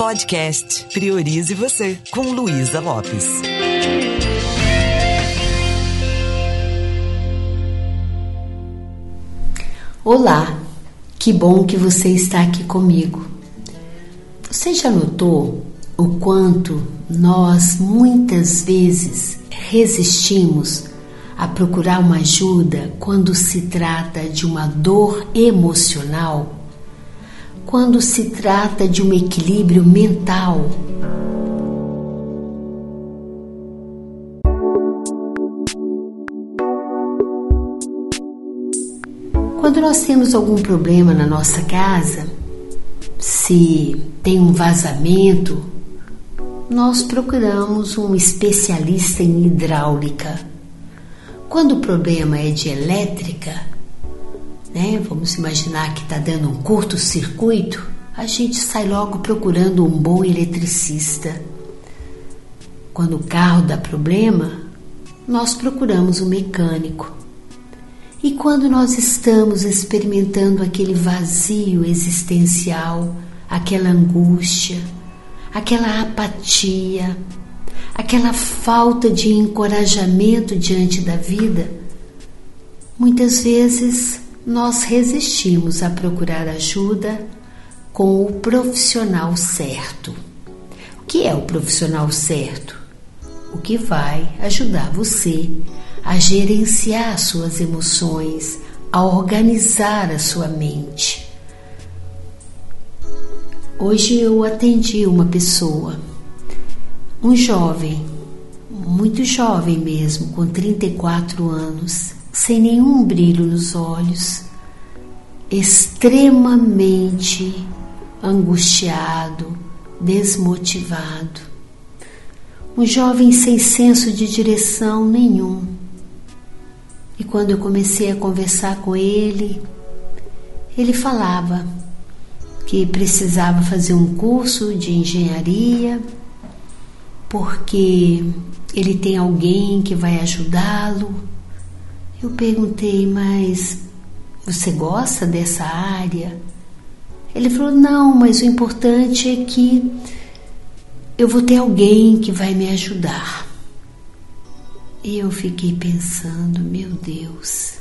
Podcast Priorize Você, com Luísa Lopes. Olá, que bom que você está aqui comigo. Você já notou o quanto nós muitas vezes resistimos a procurar uma ajuda quando se trata de uma dor emocional? Quando se trata de um equilíbrio mental. Quando nós temos algum problema na nossa casa, se tem um vazamento, nós procuramos um especialista em hidráulica. Quando o problema é de elétrica, né? Vamos imaginar que está dando um curto-circuito, a gente sai logo procurando um bom eletricista. Quando o carro dá problema, nós procuramos um mecânico. E quando nós estamos experimentando aquele vazio existencial, aquela angústia, aquela apatia, aquela falta de encorajamento diante da vida, muitas vezes nós resistimos a procurar ajuda com o profissional certo. O que é o profissional certo? O que vai ajudar você a gerenciar suas emoções, a organizar a sua mente. Hoje eu atendi uma pessoa, um jovem, muito jovem mesmo, com 34 anos sem nenhum brilho nos olhos, extremamente angustiado, desmotivado. Um jovem sem senso de direção nenhum. E quando eu comecei a conversar com ele, ele falava que precisava fazer um curso de engenharia, porque ele tem alguém que vai ajudá-lo eu perguntei, mas você gosta dessa área? Ele falou: não, mas o importante é que eu vou ter alguém que vai me ajudar. E eu fiquei pensando: meu Deus,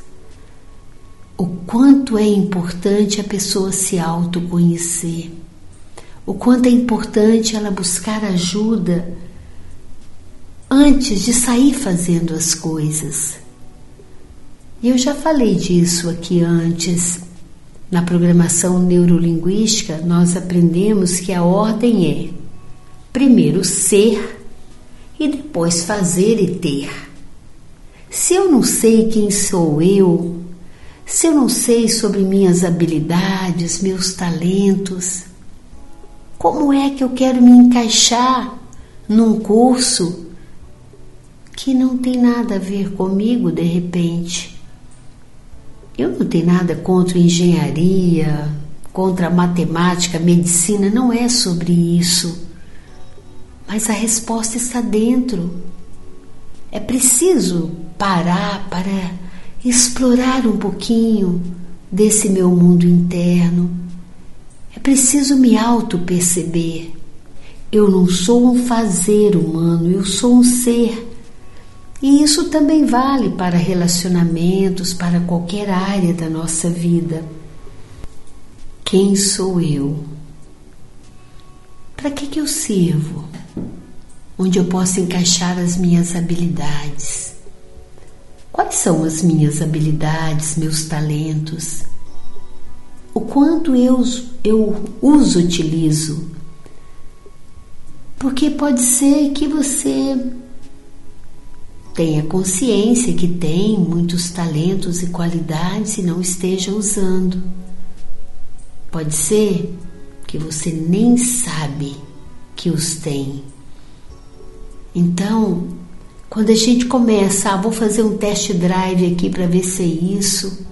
o quanto é importante a pessoa se autoconhecer, o quanto é importante ela buscar ajuda antes de sair fazendo as coisas. E eu já falei disso aqui antes. Na programação neurolinguística, nós aprendemos que a ordem é primeiro ser e depois fazer e ter. Se eu não sei quem sou eu, se eu não sei sobre minhas habilidades, meus talentos, como é que eu quero me encaixar num curso que não tem nada a ver comigo de repente? Eu não tenho nada contra engenharia, contra matemática, medicina, não é sobre isso. Mas a resposta está dentro. É preciso parar para explorar um pouquinho desse meu mundo interno. É preciso me auto-perceber. Eu não sou um fazer humano, eu sou um ser e isso também vale para relacionamentos, para qualquer área da nossa vida. Quem sou eu? Para que, que eu sirvo? Onde eu posso encaixar as minhas habilidades? Quais são as minhas habilidades, meus talentos? O quanto eu, eu os utilizo? Porque pode ser que você Tenha consciência que tem muitos talentos e qualidades e não esteja usando. Pode ser que você nem sabe que os tem. Então, quando a gente começa, ah, vou fazer um test drive aqui para ver se é isso.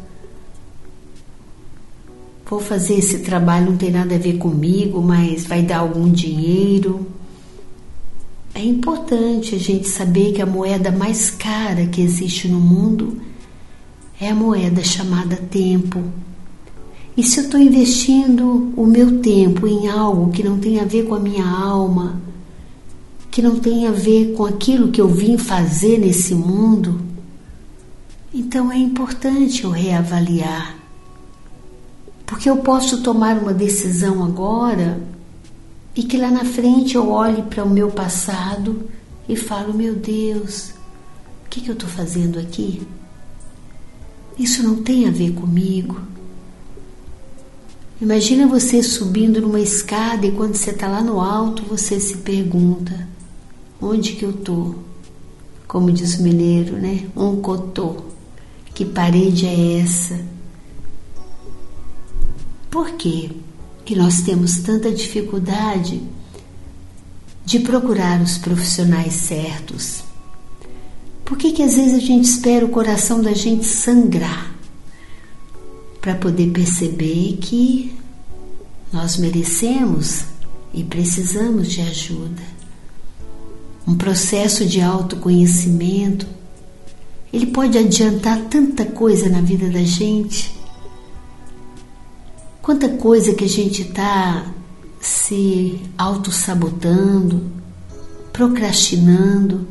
Vou fazer esse trabalho, não tem nada a ver comigo, mas vai dar algum dinheiro. É importante a gente saber que a moeda mais cara que existe no mundo é a moeda chamada tempo. E se eu estou investindo o meu tempo em algo que não tem a ver com a minha alma, que não tem a ver com aquilo que eu vim fazer nesse mundo, então é importante eu reavaliar. Porque eu posso tomar uma decisão agora e que lá na frente eu olhe para o meu passado e falo: meu Deus, o que, que eu estou fazendo aqui? Isso não tem a ver comigo. Imagina você subindo numa escada e quando você está lá no alto você se pergunta: onde que eu estou? Como diz o mineiro, né? Um cotô. Que parede é essa? Por quê que nós temos tanta dificuldade de procurar os profissionais certos? Por que, que às vezes a gente espera o coração da gente sangrar para poder perceber que nós merecemos e precisamos de ajuda? Um processo de autoconhecimento ele pode adiantar tanta coisa na vida da gente. Quanta coisa que a gente está se auto-sabotando, procrastinando,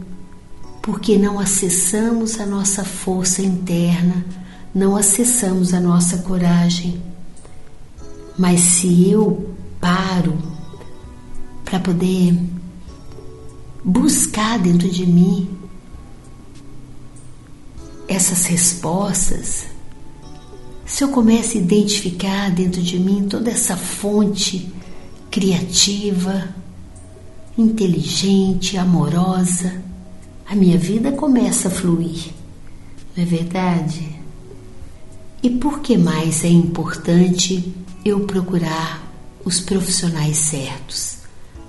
porque não acessamos a nossa força interna, não acessamos a nossa coragem. Mas se eu paro para poder buscar dentro de mim essas respostas, se eu começo a identificar dentro de mim toda essa fonte criativa, inteligente, amorosa, a minha vida começa a fluir, não é verdade? E por que mais é importante eu procurar os profissionais certos?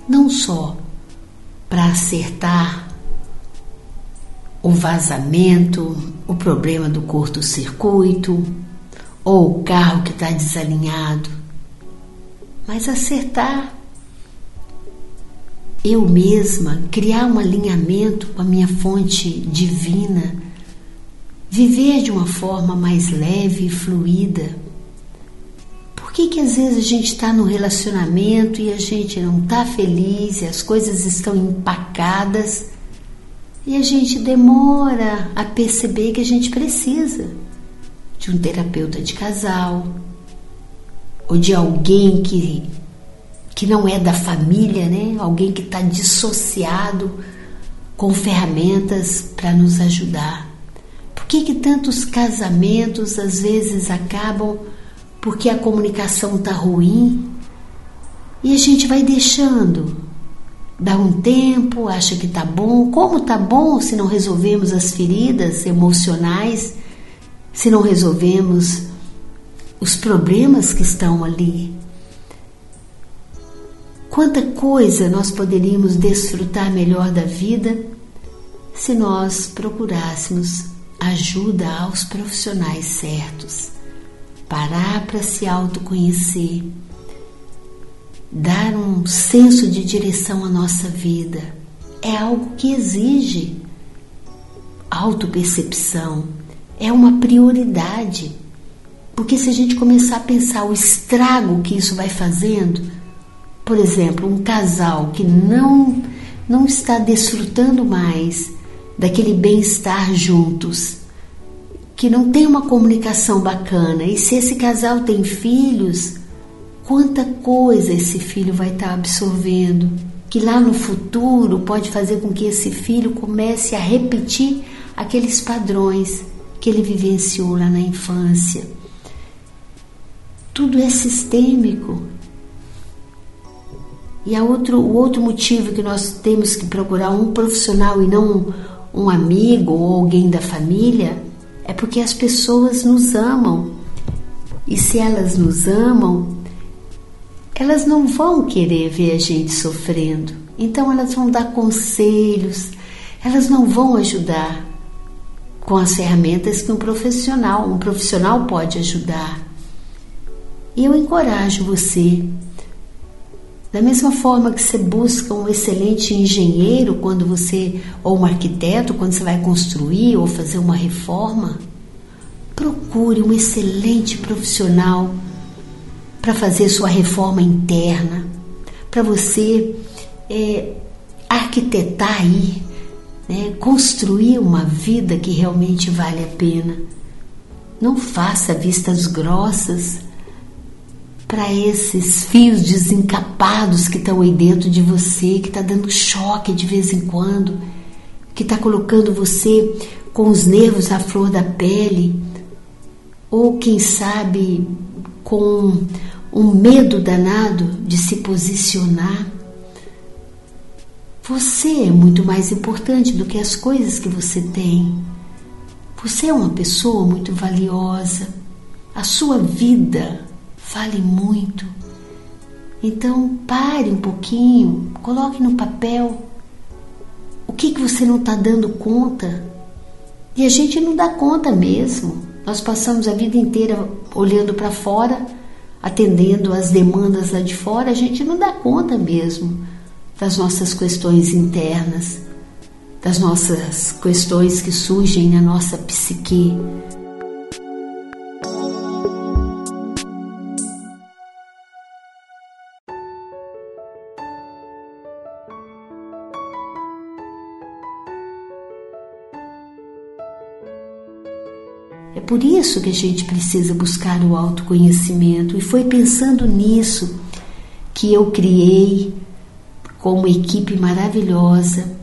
Não só para acertar o vazamento, o problema do curto-circuito ou o carro que está desalinhado, mas acertar eu mesma, criar um alinhamento com a minha fonte divina, viver de uma forma mais leve e fluida. Por que, que às vezes a gente está no relacionamento e a gente não está feliz e as coisas estão empacadas? E a gente demora a perceber que a gente precisa de um terapeuta de casal ou de alguém que, que não é da família, né? Alguém que está dissociado com ferramentas para nos ajudar. Por que, que tantos casamentos às vezes acabam porque a comunicação está ruim e a gente vai deixando dá um tempo, acha que tá bom. Como tá bom se não resolvemos as feridas emocionais, se não resolvemos os problemas que estão ali? Quanta coisa nós poderíamos desfrutar melhor da vida se nós procurássemos ajuda aos profissionais certos, parar para se autoconhecer dar um senso de direção à nossa vida. É algo que exige autopercepção, é uma prioridade. Porque se a gente começar a pensar o estrago que isso vai fazendo, por exemplo, um casal que não não está desfrutando mais daquele bem-estar juntos, que não tem uma comunicação bacana, e se esse casal tem filhos, quanta coisa esse filho vai estar absorvendo, que lá no futuro pode fazer com que esse filho comece a repetir aqueles padrões que ele vivenciou lá na infância. Tudo é sistêmico. E a outro, o outro motivo que nós temos que procurar um profissional e não um, um amigo ou alguém da família é porque as pessoas nos amam. E se elas nos amam, elas não vão querer ver a gente sofrendo. Então elas vão dar conselhos, elas não vão ajudar com as ferramentas que um profissional, um profissional pode ajudar. E eu encorajo você, da mesma forma que você busca um excelente engenheiro quando você ou um arquiteto quando você vai construir ou fazer uma reforma, procure um excelente profissional para fazer sua reforma interna, para você é, arquitetar aí, né, construir uma vida que realmente vale a pena. Não faça vistas grossas para esses fios desencapados que estão aí dentro de você, que está dando choque de vez em quando, que está colocando você com os nervos à flor da pele, ou quem sabe com um medo danado de se posicionar. Você é muito mais importante do que as coisas que você tem. Você é uma pessoa muito valiosa. A sua vida vale muito. Então pare um pouquinho, coloque no papel o que, que você não está dando conta. E a gente não dá conta mesmo. Nós passamos a vida inteira olhando para fora, atendendo às demandas lá de fora, a gente não dá conta mesmo das nossas questões internas, das nossas questões que surgem na nossa psique. É por isso que a gente precisa buscar o autoconhecimento e foi pensando nisso que eu criei com uma equipe maravilhosa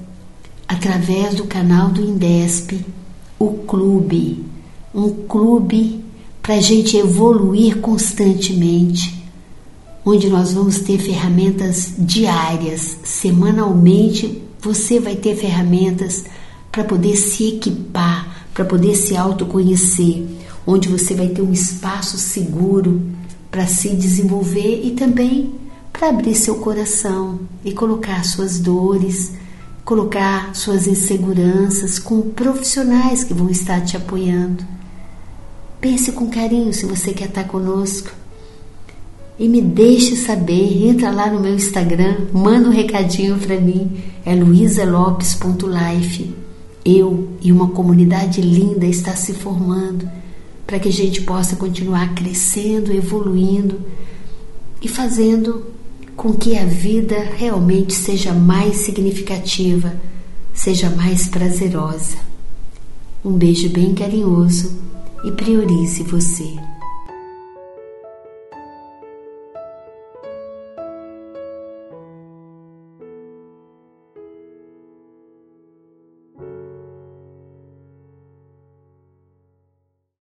através do canal do Indesp o clube, um clube para a gente evoluir constantemente, onde nós vamos ter ferramentas diárias, semanalmente você vai ter ferramentas para poder se equipar para poder se autoconhecer, onde você vai ter um espaço seguro para se desenvolver e também para abrir seu coração e colocar suas dores, colocar suas inseguranças com profissionais que vão estar te apoiando. Pense com carinho se você quer estar conosco. E me deixe saber, entra lá no meu Instagram, manda um recadinho para mim, é luisalopes.life eu e uma comunidade linda está se formando para que a gente possa continuar crescendo, evoluindo e fazendo com que a vida realmente seja mais significativa, seja mais prazerosa. Um beijo bem carinhoso e priorize você.